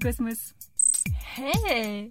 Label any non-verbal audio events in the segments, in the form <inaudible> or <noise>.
Cosmos. Hey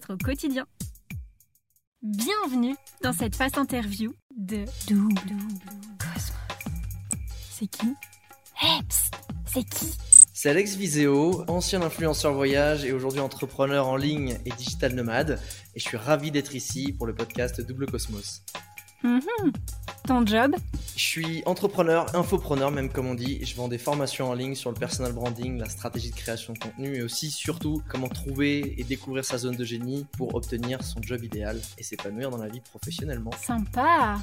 au quotidien. Bienvenue dans cette face interview de Double Cosmos. C'est qui? C'est qui? C'est Alex Viseo, ancien influenceur voyage et aujourd'hui entrepreneur en ligne et digital nomade. Et je suis ravi d'être ici pour le podcast Double Cosmos. Mhm. Ton job? Je suis entrepreneur, infopreneur même comme on dit. Je vends des formations en ligne sur le personal branding, la stratégie de création de contenu et aussi surtout comment trouver et découvrir sa zone de génie pour obtenir son job idéal et s'épanouir dans la vie professionnellement. Sympa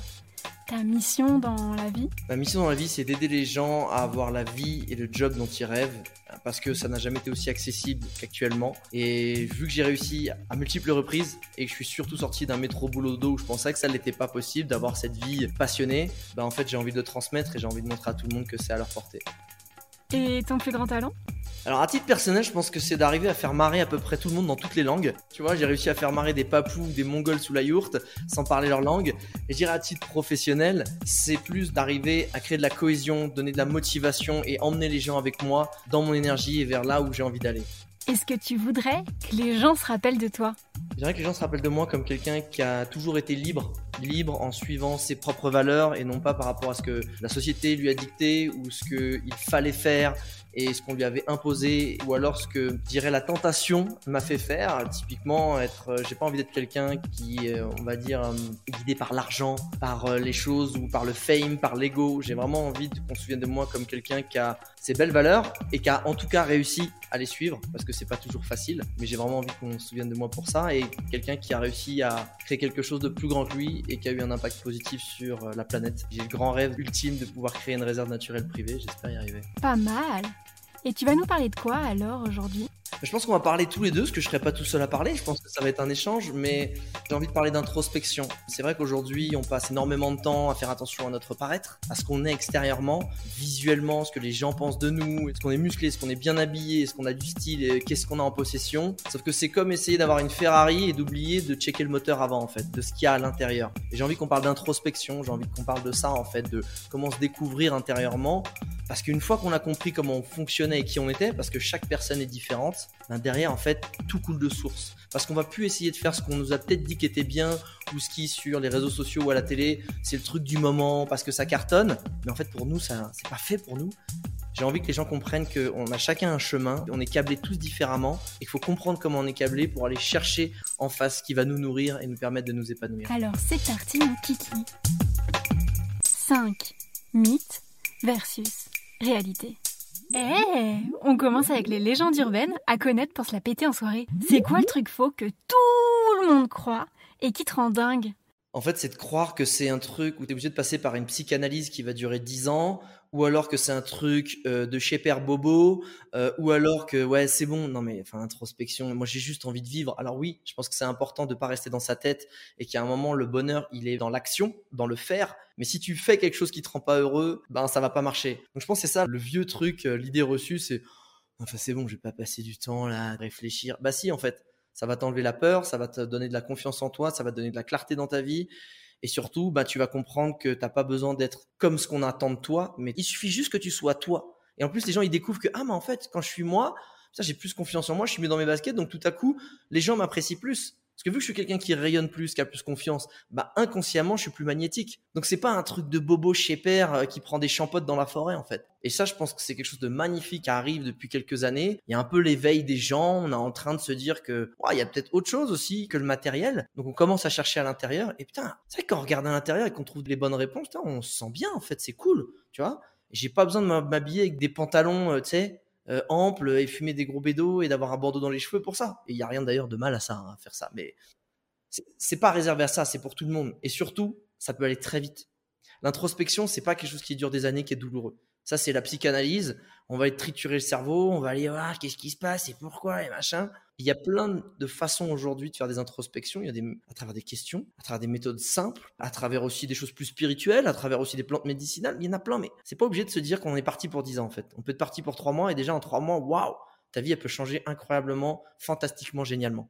ta mission dans la vie? Ma mission dans la vie, c'est d'aider les gens à avoir la vie et le job dont ils rêvent, parce que ça n'a jamais été aussi accessible qu'actuellement. Et vu que j'ai réussi à multiples reprises et que je suis surtout sorti d'un métro boulot d'eau où je pensais que ça n'était pas possible d'avoir cette vie passionnée, bah en fait j'ai envie de le transmettre et j'ai envie de montrer à tout le monde que c'est à leur portée. Et ton plus grand talent? Alors à titre personnel, je pense que c'est d'arriver à faire marrer à peu près tout le monde dans toutes les langues. Tu vois, j'ai réussi à faire marrer des papous ou des mongols sous la yourte sans parler leur langue. Et je dirais à titre professionnel, c'est plus d'arriver à créer de la cohésion, donner de la motivation et emmener les gens avec moi dans mon énergie et vers là où j'ai envie d'aller. Est-ce que tu voudrais que les gens se rappellent de toi? Je dirais que les gens se rappellent de moi comme quelqu'un qui a toujours été libre, libre en suivant ses propres valeurs et non pas par rapport à ce que la société lui a dicté ou ce qu'il fallait faire et ce qu'on lui avait imposé ou alors ce que dirait la tentation m'a fait faire. Typiquement être euh, j'ai pas envie d'être quelqu'un qui euh, on va dire euh, guidé par l'argent par les choses ou par le fame par l'ego. J'ai vraiment envie qu'on se souvienne de moi comme quelqu'un qui a ses belles valeurs et qui a en tout cas réussi à les suivre parce que c'est pas toujours facile mais j'ai vraiment envie qu'on se souvienne de moi pour ça et quelqu'un qui a réussi à créer quelque chose de plus grand que lui et qui a eu un impact positif sur la planète. J'ai le grand rêve ultime de pouvoir créer une réserve naturelle privée j'espère y arriver. Pas mal et tu vas nous parler de quoi alors aujourd'hui? Je pense qu'on va parler tous les deux, parce que je serai pas tout seul à parler. Je pense que ça va être un échange, mais j'ai envie de parler d'introspection. C'est vrai qu'aujourd'hui, on passe énormément de temps à faire attention à notre paraître, à ce qu'on est extérieurement, visuellement, ce que les gens pensent de nous, est-ce qu'on est musclé, est-ce qu'on est bien habillé, est-ce qu'on a du style, qu'est-ce qu'on a en possession. Sauf que c'est comme essayer d'avoir une Ferrari et d'oublier de checker le moteur avant, en fait, de ce qu'il y a à l'intérieur. J'ai envie qu'on parle d'introspection, j'ai envie qu'on parle de ça, en fait, de comment se découvrir intérieurement. Parce qu'une fois qu'on a compris comment on fonctionnait et qui on était, parce que chaque personne est différente, ben derrière, en fait, tout coule de source. Parce qu'on va plus essayer de faire ce qu'on nous a peut-être dit qui était bien, ou ce qui sur les réseaux sociaux ou à la télé, c'est le truc du moment parce que ça cartonne. Mais en fait, pour nous, ça, c'est pas fait pour nous. J'ai envie que les gens comprennent qu'on a chacun un chemin, on est câblés tous différemment, et qu'il faut comprendre comment on est câblé pour aller chercher en face ce qui va nous nourrir et nous permettre de nous épanouir. Alors, c'est parti, mon kiki. 5 mythes versus réalité. Eh, on commence avec les légendes urbaines à connaître pour se la péter en soirée. C'est quoi le truc faux que tout le monde croit et qui te rend dingue? En fait, c'est de croire que c'est un truc où tu es obligé de passer par une psychanalyse qui va durer 10 ans, ou alors que c'est un truc euh, de chez Père Bobo, euh, ou alors que ouais c'est bon. Non mais enfin introspection. Moi j'ai juste envie de vivre. Alors oui, je pense que c'est important de pas rester dans sa tête et qu'à un moment le bonheur il est dans l'action, dans le faire. Mais si tu fais quelque chose qui te rend pas heureux, ben ça va pas marcher. Donc je pense que c'est ça le vieux truc, euh, l'idée reçue, c'est enfin c'est bon, je vais pas passer du temps là à réfléchir. Bah si en fait, ça va t'enlever la peur, ça va te donner de la confiance en toi, ça va te donner de la clarté dans ta vie et surtout, bah, tu vas comprendre que tu n'as pas besoin d'être comme ce qu'on attend de toi, mais il suffit juste que tu sois toi. Et en plus, les gens, ils découvrent que, ah, mais en fait, quand je suis moi, ça, j'ai plus confiance en moi, je suis mieux dans mes baskets, donc tout à coup, les gens m'apprécient plus. Parce que vu que je suis quelqu'un qui rayonne plus, qui a plus confiance, bah inconsciemment, je suis plus magnétique. Donc c'est pas un truc de bobo chez père euh, qui prend des champottes dans la forêt en fait. Et ça, je pense que c'est quelque chose de magnifique qui arrive depuis quelques années. Il y a un peu l'éveil des gens. On est en train de se dire que il y a peut-être autre chose aussi que le matériel. Donc on commence à chercher à l'intérieur. Et putain, c'est vrai que quand on regarde à l'intérieur et qu'on trouve les bonnes réponses, putain, on se sent bien en fait. C'est cool, tu vois. J'ai pas besoin de m'habiller avec des pantalons, euh, tu sais, euh, ample et fumer des gros bédos et d'avoir un bandeau dans les cheveux pour ça. Et il y a rien d'ailleurs de mal à ça, hein, à faire ça. Mais c'est pas réservé à ça, c'est pour tout le monde. Et surtout, ça peut aller très vite. L'introspection, c'est pas quelque chose qui dure des années, qui est douloureux. Ça, c'est la psychanalyse. On va être triturer le cerveau, on va aller voir qu'est-ce qui se passe et pourquoi et machin. Il y a plein de façons aujourd'hui de faire des introspections. Il y a des, à travers des questions, à travers des méthodes simples, à travers aussi des choses plus spirituelles, à travers aussi des plantes médicinales. Il y en a plein, mais c'est pas obligé de se dire qu'on est parti pour 10 ans en fait. On peut être parti pour 3 mois et déjà en 3 mois, waouh, ta vie elle peut changer incroyablement, fantastiquement, génialement.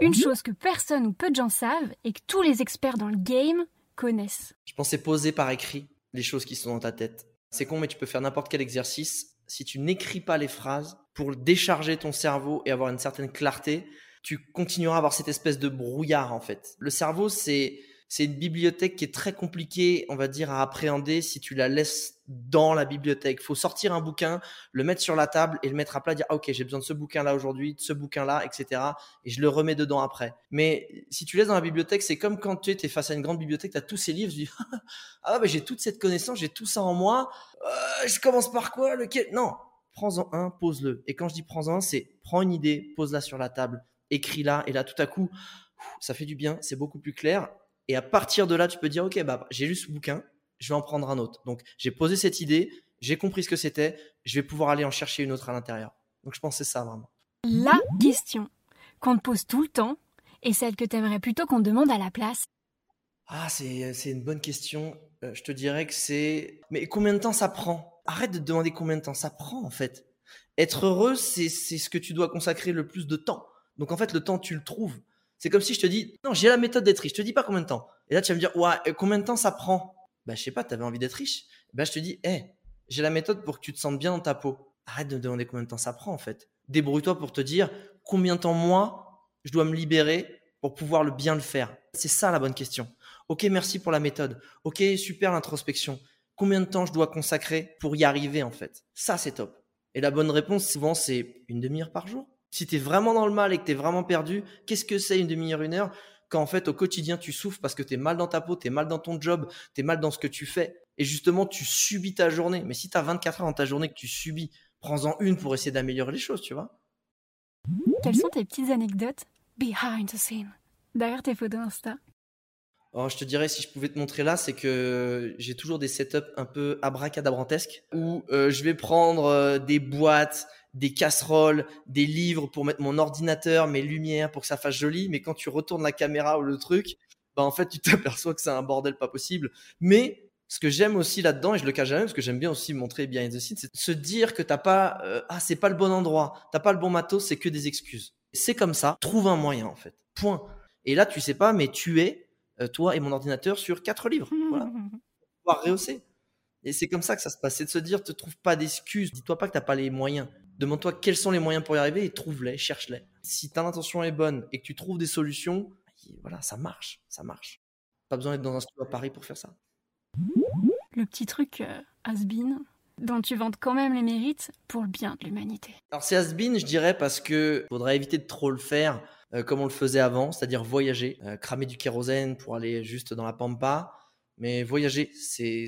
Une chose que personne ou peu de gens savent et que tous les experts dans le game connaissent. Je pensais poser par écrit les choses qui sont dans ta tête. C'est con, mais tu peux faire n'importe quel exercice. Si tu n'écris pas les phrases pour décharger ton cerveau et avoir une certaine clarté, tu continueras à avoir cette espèce de brouillard en fait. Le cerveau, c'est c'est une bibliothèque qui est très compliquée, on va dire, à appréhender si tu la laisses dans la bibliothèque. Faut sortir un bouquin, le mettre sur la table et le mettre à plat, dire ah, ok j'ai besoin de ce bouquin là aujourd'hui, de ce bouquin là, etc. Et je le remets dedans après. Mais si tu laisses dans la bibliothèque, c'est comme quand tu es face à une grande bibliothèque, tu as tous ces livres, tu dis <laughs> ah bah, j'ai toute cette connaissance, j'ai tout ça en moi. Euh, je commence par quoi Lequel? Non, prends-en un, pose-le. Et quand je dis prends-en un, c'est prends une idée, pose-la sur la table, écris-la et là tout à coup ça fait du bien, c'est beaucoup plus clair et à partir de là, tu peux dire, OK, bah, j'ai lu ce bouquin, je vais en prendre un autre. Donc, j'ai posé cette idée, j'ai compris ce que c'était, je vais pouvoir aller en chercher une autre à l'intérieur. Donc, je c'est ça vraiment. La question qu'on te pose tout le temps et celle que tu aimerais plutôt qu'on demande à la place. Ah, c'est une bonne question. Euh, je te dirais que c'est. Mais combien de temps ça prend? Arrête de te demander combien de temps ça prend en fait. Être heureux, c'est ce que tu dois consacrer le plus de temps. Donc en fait, le temps, tu le trouves. C'est comme si je te dis, non, j'ai la méthode d'être riche. Je te dis pas combien de temps. Et là, tu vas me dire, ouais, combien de temps ça prend? Bah, je sais pas, tu avais envie d'être riche. Bah, je te dis, hé, j'ai la méthode pour que tu te sentes bien dans ta peau. Arrête de me demander combien de temps ça prend, en fait. Débrouille-toi pour te dire combien de temps, moi, je dois me libérer pour pouvoir le bien le faire. C'est ça la bonne question. Ok, merci pour la méthode. Ok, super l'introspection. Combien de temps je dois consacrer pour y arriver, en fait? Ça, c'est top. Et la bonne réponse, souvent, c'est une demi-heure par jour. Si tu es vraiment dans le mal et que tu es vraiment perdu, qu'est-ce que c'est une demi-heure, une heure quand en fait au quotidien tu souffres parce que tu es mal dans ta peau, tu es mal dans ton job, tu es mal dans ce que tu fais et justement tu subis ta journée. Mais si tu as 24 heures dans ta journée que tu subis, prends-en une pour essayer d'améliorer les choses, tu vois. Quelles sont tes petites anecdotes behind the scene, derrière tes photos Insta Je te dirais, si je pouvais te montrer là, c'est que j'ai toujours des setups un peu abracadabrantesques où euh, je vais prendre euh, des boîtes, des casseroles, des livres pour mettre mon ordinateur, mes lumières pour que ça fasse joli. Mais quand tu retournes la caméra ou le truc, bah en fait, tu <laughs> t'aperçois que c'est un bordel pas possible. Mais ce que j'aime aussi là-dedans, et je le cache jamais, parce que j'aime bien aussi montrer behind the scenes, c'est se dire que t'as pas, euh, ah, c'est pas le bon endroit, t'as pas le bon matos, c'est que des excuses. C'est comme ça, trouve un moyen, en fait. Point. Et là, tu sais pas, mais tu es, toi et mon ordinateur, sur quatre livres. Voilà. <laughs> Pouvoir rehausser. Et c'est comme ça que ça se passe. C'est de se dire, te trouve pas d'excuses. Dis-toi pas que t'as pas les moyens. Demande-toi quels sont les moyens pour y arriver et trouve-les, cherche-les. Si ta intention est bonne et que tu trouves des solutions, voilà, ça marche, ça marche. Pas besoin d'être dans un studio à Paris pour faire ça. Le petit truc euh, has-been dont tu vantes quand même les mérites pour le bien de l'humanité. Alors c'est has-been, je dirais, parce que faudrait éviter de trop le faire euh, comme on le faisait avant, c'est-à-dire voyager, euh, cramer du kérosène pour aller juste dans la pampa. Mais voyager, c'est,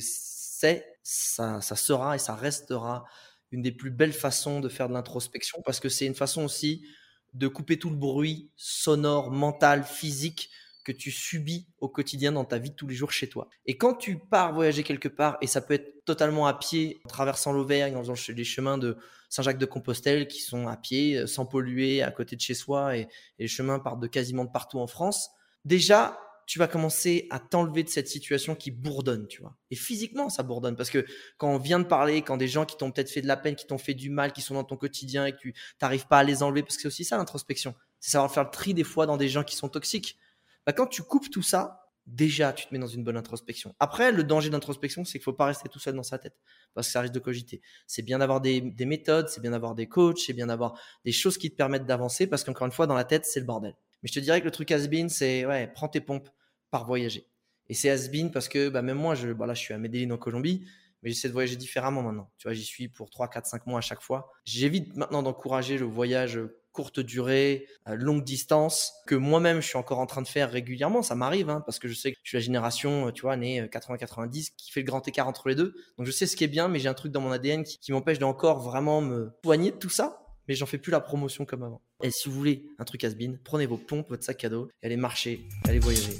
ça, ça sera et ça restera une des plus belles façons de faire de l'introspection parce que c'est une façon aussi de couper tout le bruit sonore, mental, physique que tu subis au quotidien dans ta vie de tous les jours chez toi. Et quand tu pars voyager quelque part, et ça peut être totalement à pied, en traversant l'Auvergne, en faisant les chemins de Saint-Jacques-de-Compostelle qui sont à pied, euh, sans polluer, à côté de chez soi, et, et les chemins partent de quasiment de partout en France, déjà, tu vas commencer à t'enlever de cette situation qui bourdonne, tu vois. Et physiquement, ça bourdonne parce que quand on vient de parler, quand des gens qui t'ont peut-être fait de la peine, qui t'ont fait du mal, qui sont dans ton quotidien et que tu n'arrives pas à les enlever, parce que c'est aussi ça l'introspection, c'est savoir faire le tri des fois dans des gens qui sont toxiques. Bah, quand tu coupes tout ça, déjà tu te mets dans une bonne introspection. Après, le danger d'introspection, c'est qu'il faut pas rester tout seul dans sa tête parce que ça risque de cogiter. C'est bien d'avoir des, méthodes, c'est bien d'avoir des coachs, c'est bien d'avoir des choses qui te permettent d'avancer parce qu'encore une fois, dans la tête, c'est le bordel. Mais je te dirais que le truc has-been, c'est ouais, prends tes pompes, par voyager. Et c'est has-been parce que bah, même moi, je, bah, là, je suis à Medellin en Colombie, mais j'essaie de voyager différemment maintenant. Tu vois, j'y suis pour 3, 4, 5 mois à chaque fois. J'évite maintenant d'encourager le voyage courte durée, longue distance, que moi-même je suis encore en train de faire régulièrement. Ça m'arrive, hein, parce que je sais que je suis la génération, tu vois, née 80-90, qui fait le grand écart entre les deux. Donc je sais ce qui est bien, mais j'ai un truc dans mon ADN qui, m'empêche d'encore vraiment me soigner de tout ça. Mais j'en fais plus la promotion comme avant. Et si vous voulez un truc has prenez vos pompes, votre sac à dos, et allez marcher, allez voyager.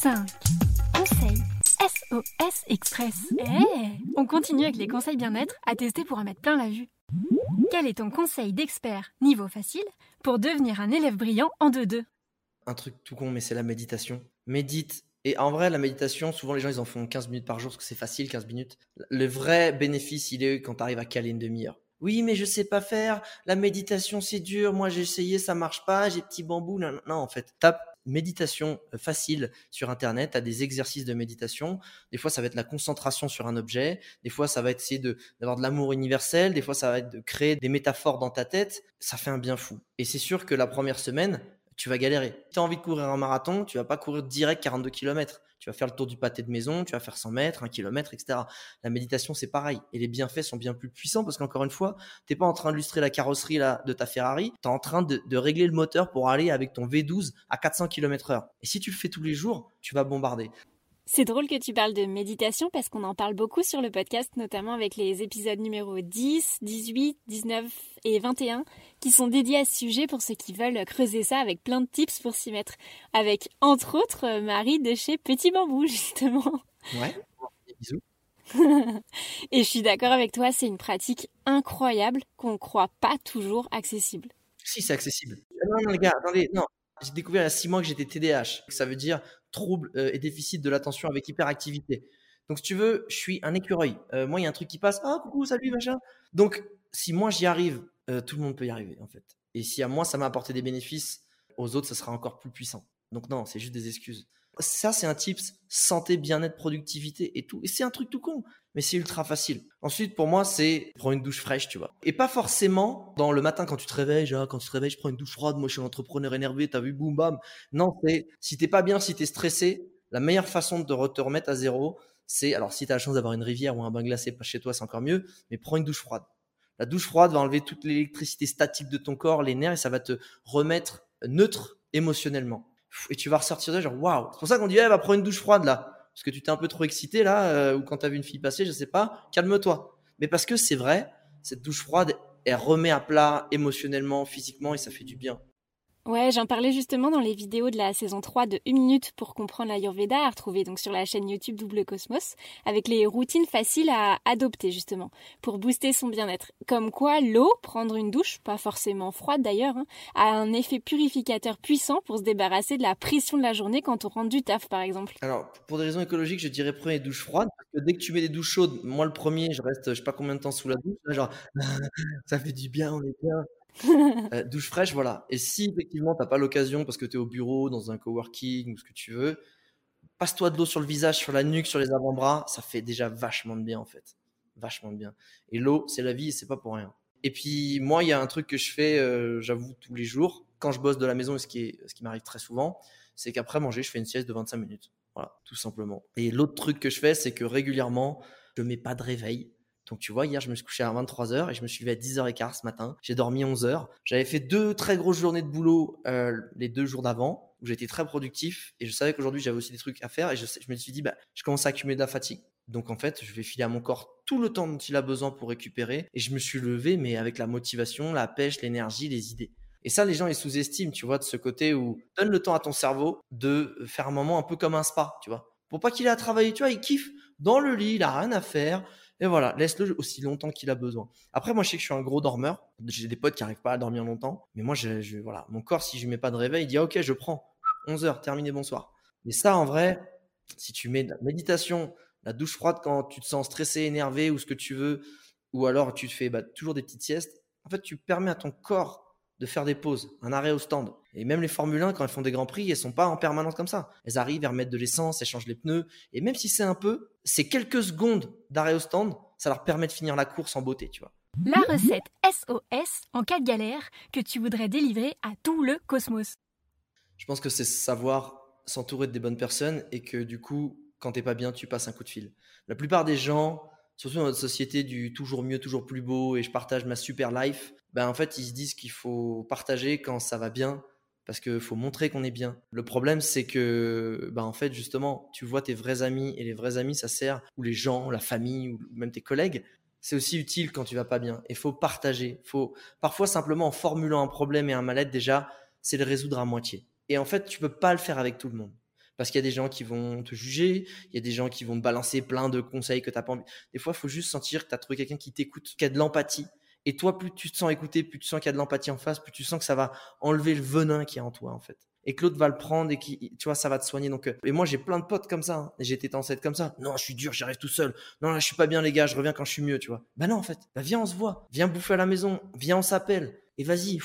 5. Conseil SOS Express. Eh On continue avec les conseils bien-être à tester pour en mettre plein la vue. Quel est ton conseil d'expert niveau facile pour devenir un élève brillant en 2-2 Un truc tout con, mais c'est la méditation. Médite. Et en vrai, la méditation, souvent les gens ils en font 15 minutes par jour parce que c'est facile, 15 minutes. Le vrai bénéfice, il est quand tu arrives à caler une demi-heure. Oui, mais je sais pas faire. La méditation, c'est dur. Moi, j'ai essayé, ça marche pas. J'ai petit bambou. Non, non, en fait, tape méditation euh, facile sur Internet, à des exercices de méditation. Des fois, ça va être la concentration sur un objet. Des fois, ça va être essayer d'avoir de, l'amour universel. Des fois, ça va être de créer des métaphores dans ta tête. Ça fait un bien fou. Et c'est sûr que la première semaine, tu vas galérer. Si tu as envie de courir un marathon, tu vas pas courir direct 42 km. Tu vas faire le tour du pâté de maison, tu vas faire 100 mètres, 1 km, etc. La méditation, c'est pareil. Et les bienfaits sont bien plus puissants parce qu'encore une fois, tu n'es pas en train d'illustrer la carrosserie de ta Ferrari, tu es en train de, de, régler le moteur pour aller avec ton V12 à 400 km heure. Et si tu le fais tous les jours, tu vas bombarder. C'est drôle que tu parles de méditation parce qu'on en parle beaucoup sur le podcast, notamment avec les épisodes numéro 10, 18, 19 et 21 qui sont dédiés à ce sujet pour ceux qui veulent creuser ça avec plein de tips pour s'y mettre. Avec, entre autres, Marie de chez Petit Bambou, <laughs> justement. Ouais, bisous. <laughs> et je suis d'accord avec toi, c'est une pratique incroyable qu'on ne croit pas toujours accessible. Si, c'est accessible. Non, non, les gars, attendez, non. J'ai découvert il y a six mois que j'étais TDAH. Ça veut dire trouble euh, et déficit de l'attention avec hyperactivité. Donc, si tu veux, je suis un écureuil. Euh, moi, il y a un truc qui passe. Ah, coucou, salut, machin. Donc, si moi j'y arrive, euh, tout le monde peut y arriver, en fait. Et si à moi, ça m'a apporté des bénéfices, aux autres, ça sera encore plus puissant. Donc, non, c'est juste des excuses. Ça, c'est un tips santé, bien-être, productivité et tout. Et c'est un truc tout con, mais c'est ultra facile. Ensuite, pour moi, c'est prendre une douche fraîche, tu vois. Et pas forcément dans le matin quand tu te réveilles, quand tu te réveilles, je prends une douche froide, moi je suis un entrepreneur énervé, t'as vu, boum, bam. Non, c'est si t'es pas bien, si t'es stressé, la meilleure façon de te remettre à zéro, c'est, alors si t'as la chance d'avoir une rivière ou un bain glacé pas chez toi, c'est encore mieux, mais prends une douche froide. La douche froide va enlever toute l'électricité statique de ton corps, les nerfs, et ça va te remettre neutre émotionnellement et tu vas ressortir de genre waouh. C'est pour ça qu'on dit eh, va prendre une douche froide là parce que tu t'es un peu trop excité là euh, ou quand tu as vu une fille passer, je sais pas, calme-toi. Mais parce que c'est vrai, cette douche froide elle remet à plat émotionnellement, physiquement et ça fait du bien. Ouais, j'en parlais justement dans les vidéos de la saison 3 de 1 minute pour comprendre l'Ayurveda à retrouver donc sur la chaîne YouTube Double Cosmos avec les routines faciles à adopter justement pour booster son bien-être. Comme quoi l'eau, prendre une douche, pas forcément froide d'ailleurs, hein, a un effet purificateur puissant pour se débarrasser de la pression de la journée quand on rentre du taf par exemple. Alors pour des raisons écologiques, je dirais prenez des douches froides parce que dès que tu mets des douches chaudes, moi le premier, je reste je sais pas combien de temps sous la douche, genre <laughs> ça fait du bien, on est bien. Euh, douche fraîche, voilà. Et si effectivement t'as pas l'occasion parce que tu es au bureau, dans un coworking ou ce que tu veux, passe-toi de l'eau sur le visage, sur la nuque, sur les avant-bras, ça fait déjà vachement de bien en fait. Vachement de bien. Et l'eau, c'est la vie et c'est pas pour rien. Et puis moi, il y a un truc que je fais, euh, j'avoue, tous les jours, quand je bosse de la maison, et ce qui, ce qui m'arrive très souvent, c'est qu'après manger, je fais une sieste de 25 minutes. Voilà, tout simplement. Et l'autre truc que je fais, c'est que régulièrement, je mets pas de réveil. Donc tu vois, hier je me suis couché à 23h et je me suis levé à 10h15 ce matin. J'ai dormi 11h. J'avais fait deux très grosses journées de boulot euh, les deux jours d'avant où j'étais très productif et je savais qu'aujourd'hui j'avais aussi des trucs à faire et je, me suis dit bah je commence à accumuler de la fatigue. Donc en fait, je vais filer à mon corps tout le temps dont il a besoin pour récupérer et je me suis levé mais avec la motivation, la pêche, l'énergie, les idées. Et ça, les gens, ils sous-estiment, tu vois, de ce côté où donne le temps à ton cerveau de faire un moment un peu comme un spa, tu vois. Pour pas qu'il ait à travailler, tu vois, il kiffe dans le lit, il a rien à faire, et voilà, laisse-le aussi longtemps qu'il a besoin. Après, moi, je sais que je suis un gros dormeur. J'ai des potes qui n'arrivent pas à dormir longtemps. Mais moi, je, voilà, mon corps, si je ne mets pas de réveil, il dit Ok, je prends. 11 heures, terminé, bonsoir. Mais ça, en vrai, si tu mets de la méditation, la douche froide quand tu te sens stressé, énervé ou ce que tu veux, ou alors tu te fais bah, toujours des petites siestes, en fait, tu permets à ton corps de faire des pauses, un arrêt au stand. Et même les Formule 1, quand elles font des grands prix, elles sont pas en permanence comme ça. Elles arrivent, elles remettre de l'essence, elles changent les pneus. Et même si c'est un peu, c'est quelques secondes d'arrêt au stand, ça leur permet de finir la course en beauté, tu vois. La recette SOS en cas de galère que tu voudrais délivrer à tout le cosmos. Je pense que c'est savoir s'entourer de des bonnes personnes et que du coup, quand t'es pas bien, tu passes un coup de fil. La plupart des gens, surtout dans notre société du toujours mieux, toujours plus beau et je partage ma super life, ben en fait, ils se disent qu'il faut partager quand ça va bien parce qu'il faut montrer qu'on est bien. Le problème, c'est que, ben en fait, justement, tu vois tes vrais amis et les vrais amis, ça sert, ou les gens, la famille, ou même tes collègues, c'est aussi utile quand tu vas pas bien. Il faut partager. Faut parfois simplement en formulant un problème et un mal-être déjà, c'est le résoudre à moitié. Et en fait, tu peux pas le faire avec tout le monde. Parce qu'il y a des gens qui vont te juger, il y a des gens qui vont te balancer plein de conseils que tu n'as pas envie. Des fois, il faut juste sentir que tu as trouvé quelqu'un qui t'écoute, qui a de l'empathie. Et toi, plus tu te sens écouté, plus tu sens qu'il y a de l'empathie en face, plus tu sens que ça va enlever le venin qui est en toi, en fait. Et l'autre va le prendre et qui, tu vois, ça va te soigner. Donc, euh, et moi, j'ai plein de potes comme ça. Hein. J'étais en comme ça. Non, je suis dur, j'arrive tout seul. Non, là, je suis pas bien, les gars, je reviens quand je suis mieux, tu vois. Bah non, en fait. Bah viens, on se voit. Viens bouffer à la maison. Viens, on s'appelle. Et vas-y,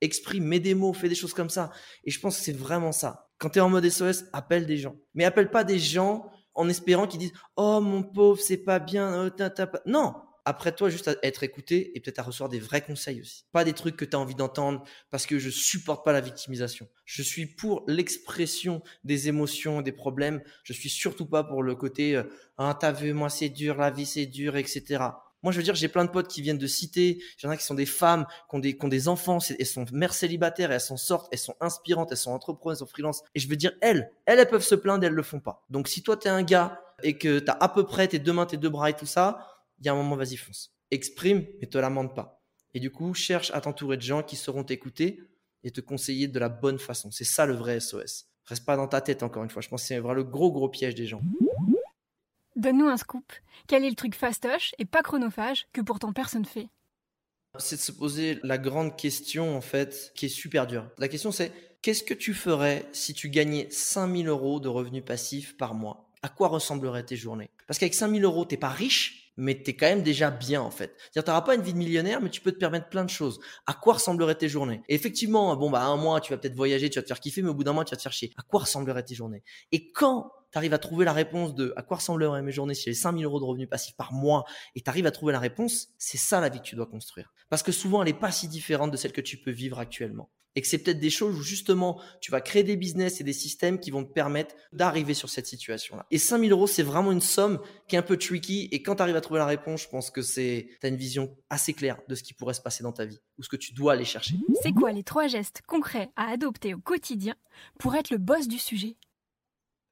exprime, mets des mots, fais des choses comme ça. Et je pense que c'est vraiment ça. Quand tu es en mode SOS, appelle des gens. Mais appelle pas des gens en espérant qu'ils disent Oh mon pauvre, c'est pas bien. Oh, non, après toi juste à être écouté et peut-être à recevoir des vrais conseils aussi. Pas des trucs que tu as envie d'entendre parce que je supporte pas la victimisation. Je suis pour l'expression des émotions, des problèmes. Je suis surtout pas pour le côté euh, ah t'as vu moi c'est dur, la vie c'est dur, etc. Moi, je veux dire, j'ai plein de potes qui viennent de citer. Il y en a qui sont des femmes, qui ont des, qui ont des enfants, elles sont mères célibataires, et elles s'en sortent, elles sont inspirantes, elles sont entrepreneurs, elles sont freelance. Et je veux dire, elles, elles, elles peuvent se plaindre, elles le font pas. Donc, si toi, tu es un gars et que tu as à peu près tes deux mains, tes deux bras et tout ça, il y a un moment, vas-y, fonce. Exprime, mais te lamente pas. Et du coup, cherche à t'entourer de gens qui sauront t'écouter et te conseiller de la bonne façon. C'est ça le vrai SOS. Reste pas dans ta tête, encore une fois. Je pense que c'est vraiment le gros, gros piège des gens. Donne-nous un scoop. Quel est le truc fastoche et pas chronophage que pourtant personne fait? C'est de se poser la grande question, en fait, qui est super dure. La question, c'est qu'est-ce que tu ferais si tu gagnais 5000 euros de revenus passifs par mois? À quoi ressembleraient tes journées? Parce qu'avec 5000 euros, t'es pas riche, mais tu es quand même déjà bien en fait. Tu n'auras pas une vie de millionnaire, mais tu peux te permettre plein de choses. À quoi ressembleraient tes journées? Et effectivement, bon bah un mois, tu vas peut-être voyager, tu vas te faire kiffer, mais au bout d'un mois, tu vas te faire chier. À quoi ressembleraient tes journées? Et quand tu arrives à trouver la réponse de à quoi ressembleraient mes journées si j'avais 5000 euros de revenus passifs par mois et tu arrives à trouver la réponse, c'est ça la vie que tu dois construire. Parce que souvent, elle n'est pas si différente de celle que tu peux vivre actuellement. Et que c'est peut-être des choses où justement, tu vas créer des business et des systèmes qui vont te permettre d'arriver sur cette situation-là. Et 5000 euros, c'est vraiment une somme qui est un peu tricky. Et quand tu arrives à trouver la réponse, je pense que c'est, tu as une vision assez claire de ce qui pourrait se passer dans ta vie ou ce que tu dois aller chercher. C'est quoi les trois gestes concrets à adopter au quotidien pour être le boss du sujet?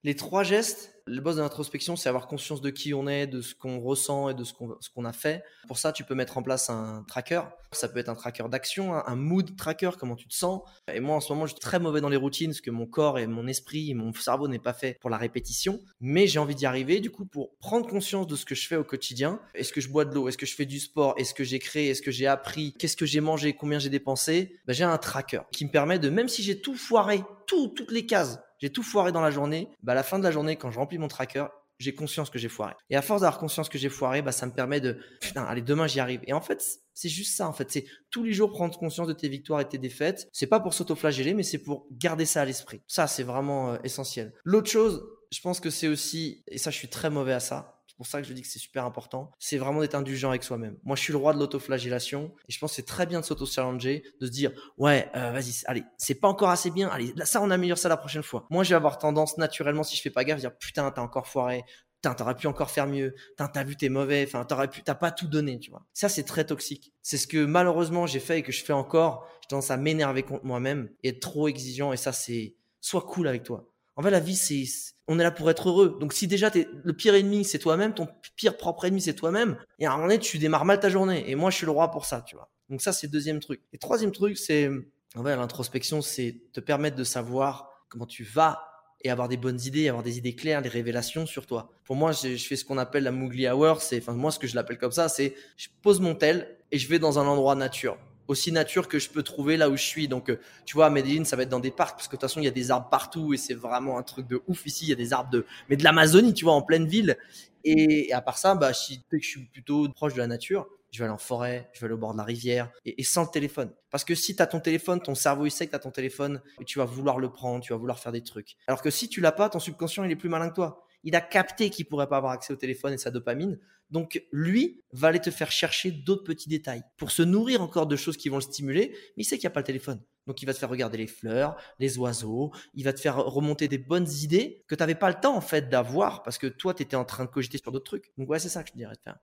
Les trois gestes, le boss de l'introspection, c'est avoir conscience de qui on est, de ce qu'on ressent et de ce qu'on a fait. Pour ça, tu peux mettre en place un tracker. Ça peut être un tracker d'action, un mood tracker, comment tu te sens. Et moi, en ce moment, je suis très mauvais dans les routines parce que mon corps et mon esprit et mon cerveau n'est pas fait pour la répétition. Mais j'ai envie d'y arriver. Du coup, pour prendre conscience de ce que je fais au quotidien, est-ce que je bois de l'eau, est-ce que je fais du sport, est-ce que j'ai créé, est-ce que j'ai appris, qu'est-ce que j'ai mangé, combien j'ai dépensé, ben, j'ai un tracker qui me permet de, même si j'ai tout foiré, tout, toutes les cases, j'ai tout foiré dans la journée, bah à la fin de la journée, quand je remplis mon tracker, j'ai conscience que j'ai foiré. Et à force d'avoir conscience que j'ai foiré, bah, ça me permet de, putain, allez, demain, j'y arrive. Et en fait, c'est juste ça, en fait. C'est tous les jours prendre conscience de tes victoires et tes défaites. C'est pas pour s'autoflageller, mais c'est pour garder ça à l'esprit. Ça, c'est vraiment euh, essentiel. L'autre chose, je pense que c'est aussi, et ça, je suis très mauvais à ça, pour ça que je dis que c'est super important. C'est vraiment d'être indulgent avec soi-même. Moi, je suis le roi de l'autoflagellation et je pense que c'est très bien de s'auto-challenger, de se dire ouais, euh, vas-y, allez, c'est pas encore assez bien. Allez, ça, on améliore ça la prochaine fois. Moi, je vais avoir tendance naturellement, si je fais pas gaffe, à dire putain, t'as encore foiré. Putain, t'aurais pu encore faire mieux. Putain, t'as vu, t'es mauvais. Enfin, t'aurais pu, t'as pas tout donné, tu vois. Ça, c'est très toxique. C'est ce que malheureusement j'ai fait et que je fais encore. J'ai tendance à m'énerver contre moi-même et être trop exigeant. Et ça, c'est sois cool avec toi. En fait, la vie, c'est, on est là pour être heureux. Donc, si déjà es, le pire ennemi, c'est toi-même, ton pire propre ennemi, c'est toi-même, et à un moment donné, tu démarres mal ta journée. Et moi, je suis le roi pour ça, tu vois. Donc, ça, c'est le deuxième truc. Et troisième truc, c'est, en fait, l'introspection, c'est te permettre de savoir comment tu vas et avoir des bonnes idées, avoir des idées claires, des révélations sur toi. Pour moi, je, fais ce qu'on appelle la Moogly Hour. C'est, enfin, moi, ce que je l'appelle comme ça, c'est, je pose mon tel et je vais dans un endroit nature aussi nature que je peux trouver là où je suis. Donc, euh, tu vois, à Medellin, ça va être dans des parcs parce que de toute façon, il y a des arbres partout et c'est vraiment un truc de ouf ici. Il y a des arbres de, mais de l'Amazonie, tu vois, en pleine ville. Et, à part ça, bah, si je suis plutôt proche de la nature, je vais aller en forêt, je vais aller au bord de la rivière et, sans le téléphone. Parce que si tu as ton téléphone, ton cerveau il sait que tu as ton téléphone et tu vas vouloir le prendre, tu vas vouloir faire des trucs. Alors que si tu l'as pas, ton subconscient il est plus malin que toi. Il a capté qu'il pourrait pas avoir accès au téléphone et sa dopamine. Donc lui va aller te faire chercher d'autres petits détails pour se nourrir encore de choses qui vont le stimuler, mais il sait qu'il n'y a pas le téléphone. Donc il va te faire regarder les fleurs, les oiseaux, il va te faire remonter des bonnes idées que tu n'avais pas le temps en fait d'avoir parce que toi tu étais en train de cogiter sur d'autres trucs. Donc ouais, c'est ça que je dirais de faire.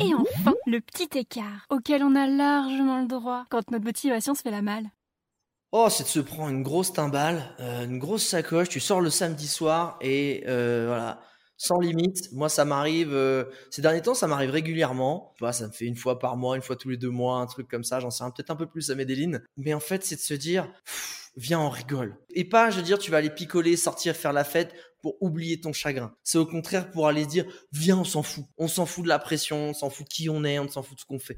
Et enfin, le petit écart auquel on a largement le droit quand notre motivation se fait la malle. Oh, c'est de se prendre une grosse timbale, euh, une grosse sacoche, tu sors le samedi soir et euh, voilà, sans limite. Moi, ça m'arrive, euh, ces derniers temps, ça m'arrive régulièrement. Ça me fait une fois par mois, une fois tous les deux mois, un truc comme ça. J'en sais peut-être un peu plus à Medellin. Mais en fait, c'est de se dire, viens, on rigole. Et pas, je veux dire, tu vas aller picoler, sortir, faire la fête pour oublier ton chagrin. C'est au contraire pour aller dire, viens, on s'en fout. On s'en fout de la pression, on s'en fout de qui on est, on s'en fout de ce qu'on fait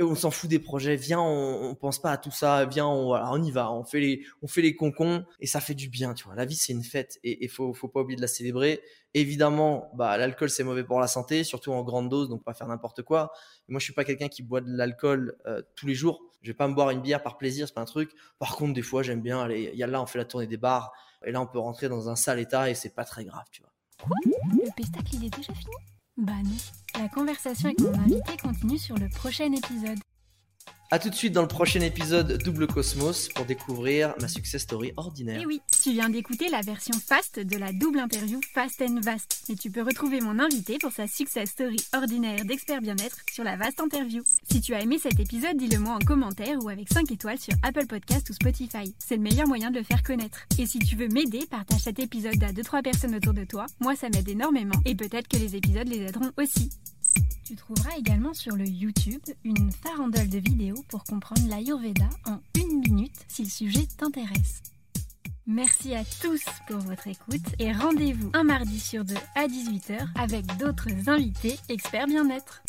on s'en fout des projets, viens, on, pense pas à tout ça, viens, on, y va, on fait les, on concons et ça fait du bien, tu vois. La vie c'est une fête et faut, faut pas oublier de la célébrer. Évidemment, bah l'alcool c'est mauvais pour la santé, surtout en grande dose, donc pas faire n'importe quoi. moi je suis pas quelqu'un qui boit de l'alcool euh, tous les jours. Je vais pas me boire une bière par plaisir, c'est pas un truc. Par contre, des fois j'aime bien aller, y a là on fait la tournée des bars et là on peut rentrer dans un sale état et c'est pas très grave, tu vois. Le pestacle il est déjà fini? Bah. La conversation avec mon invité continue sur le prochain épisode. A tout de suite dans le prochain épisode Double Cosmos pour découvrir ma success story ordinaire. Et eh oui, tu viens d'écouter la version fast de la double interview Fast and Vast. Et tu peux retrouver mon invité pour sa success story ordinaire d'expert bien-être sur la Vast Interview. Si tu as aimé cet épisode, dis-le moi en commentaire ou avec 5 étoiles sur Apple Podcast ou Spotify. C'est le meilleur moyen de le faire connaître. Et si tu veux m'aider, partage cet épisode à 2-3 personnes autour de toi. Moi, ça m'aide énormément. Et peut-être que les épisodes les aideront aussi. Tu trouveras également sur le YouTube une farandole de vidéos pour comprendre l'Ayurveda en une minute si le sujet t'intéresse. Merci à tous pour votre écoute et rendez-vous un mardi sur deux à 18h avec d'autres invités experts bien-être.